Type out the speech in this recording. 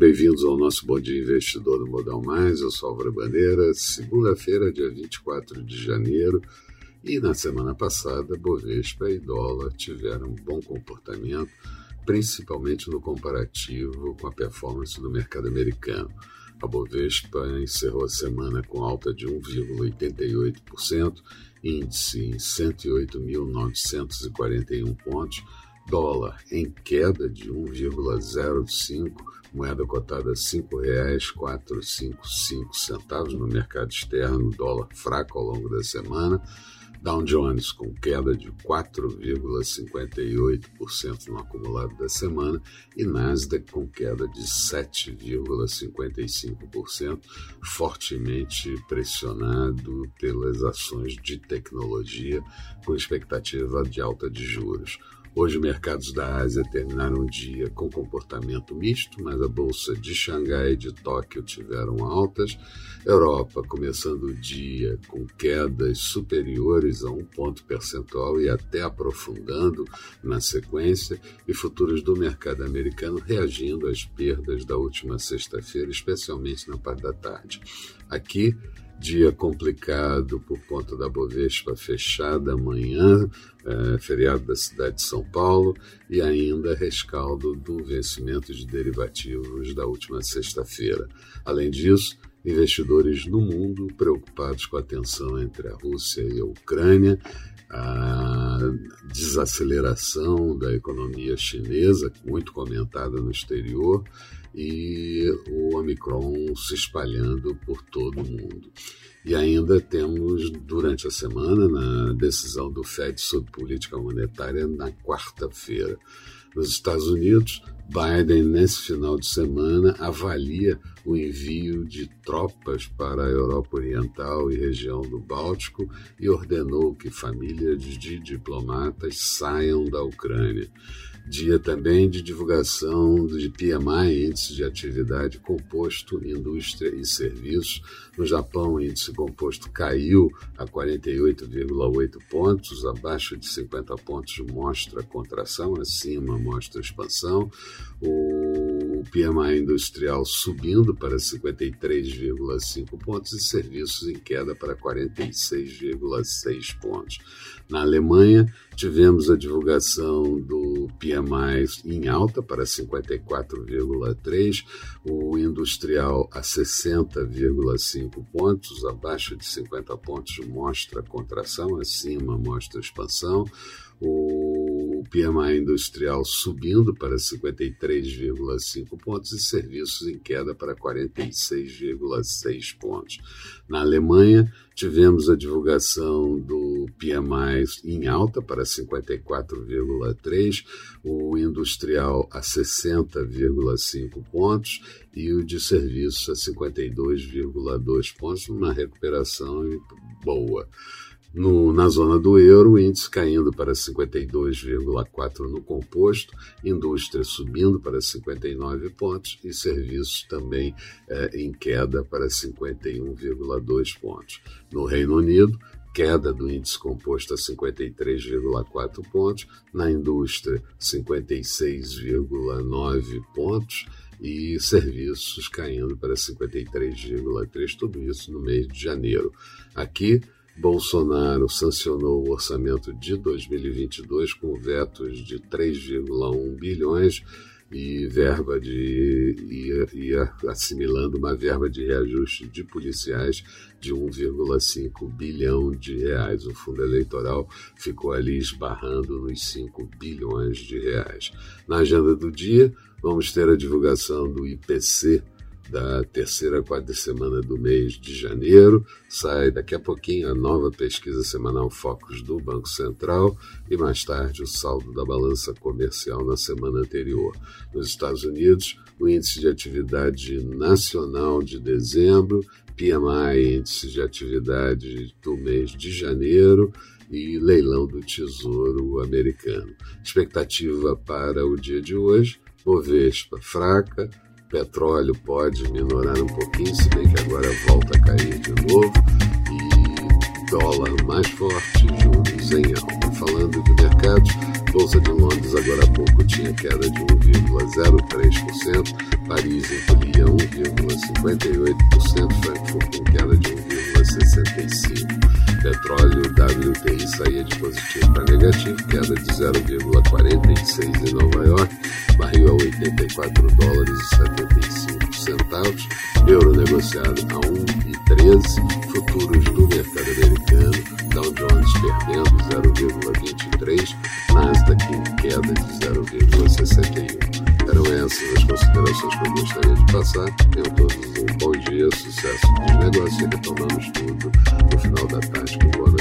bem-vindos ao nosso Bom Dia Investidor do Modal Mais. Eu sou Álvaro Bandeira, segunda-feira, dia 24 de janeiro. E na semana passada, Bovespa e dólar tiveram um bom comportamento, principalmente no comparativo com a performance do mercado americano. A Bovespa encerrou a semana com alta de 1,88%, índice em 108.941 pontos, dólar em queda de 1,05%, moeda cotada a R$ 5,455 no mercado externo, dólar fraco ao longo da semana. Dow Jones com queda de 4,58% no acumulado da semana e Nasdaq com queda de 7,55%, fortemente pressionado pelas ações de tecnologia com expectativa de alta de juros. Hoje, mercados da Ásia terminaram o dia com comportamento misto, mas a bolsa de Xangai e de Tóquio tiveram altas. Europa começando o dia com quedas superiores a um ponto percentual e até aprofundando na sequência, e futuros do mercado americano reagindo às perdas da última sexta-feira, especialmente na parte da tarde. Aqui, dia complicado por conta da Bovespa fechada amanhã, é, feriado da cidade de São Paulo, e ainda rescaldo do vencimento de derivativos da última sexta-feira. Além disso, investidores no mundo preocupados com a tensão entre a Rússia e a Ucrânia, a desaceleração da economia chinesa, muito comentada no exterior, e o Omicron se espalhando por todo o mundo. E ainda temos, durante a semana, na decisão do FED sobre política monetária, na quarta-feira. Nos Estados Unidos, Biden, nesse final de semana, avalia o envio de tropas para a Europa Oriental e região do Báltico e ordenou que famílias de diplomatas saiam da Ucrânia. Dia também de divulgação de PMI, Índice de Atividade Composto, Indústria e Serviços. No Japão, o índice composto caiu a 48,8 pontos, abaixo de 50 pontos mostra contração, acima mostra expansão. O PMI industrial subindo para 53,5 pontos e serviços em queda para 46,6 pontos. Na Alemanha, tivemos a divulgação do PMI em alta para 54,3, o industrial a 60,5 pontos, abaixo de 50 pontos mostra contração, acima mostra expansão. O PMI industrial subindo para 53,5 pontos e serviços em queda para 46,6 pontos. Na Alemanha, tivemos a divulgação do PMI em alta para 54,3, o industrial a 60,5 pontos e o de serviços a 52,2 pontos, uma recuperação boa. No, na zona do euro, o índice caindo para 52,4 no composto, indústria subindo para 59 pontos e serviços também eh, em queda para 51,2 pontos. No Reino Unido, queda do índice composto a 53,4 pontos, na indústria 56,9 pontos e serviços caindo para 53,3, tudo isso no mês de janeiro. Aqui Bolsonaro sancionou o orçamento de 2022 com vetos de 3,1 bilhões e verba de e, assimilando uma verba de reajuste de policiais de 1,5 bilhão de reais. O fundo eleitoral ficou ali esbarrando nos 5 bilhões de reais. Na agenda do dia, vamos ter a divulgação do IPC da terceira quarta semana do mês de janeiro. Sai daqui a pouquinho a nova pesquisa semanal Focus do Banco Central e mais tarde o saldo da balança comercial na semana anterior. Nos Estados Unidos, o índice de atividade nacional de dezembro, PMI, índice de atividade do mês de janeiro e leilão do Tesouro americano. Expectativa para o dia de hoje: Bovespa fraca, petróleo pode minorar um pouquinho, se bem que agora volta a cair de novo, e dólar mais forte, juros em alta. Falando de mercados, Bolsa de Londres agora há pouco tinha queda de 1,03%, Paris encolhia 1,58%, Frankfurt com queda de 1,65%. Petróleo WTI saía de positivo para negativo, queda de 0,46 em Nova York, barril a 84 dólares e 75 centavos, euro negociado a 1,13, futuros do mercado americano, Dow Jones perdendo 0,23, Nasdaq em queda de 0,61. Eram essas as considerações que eu gostaria de passar. Tenham todos um sucesso. Dos negócios retomamos tudo. No final da tarde com Boa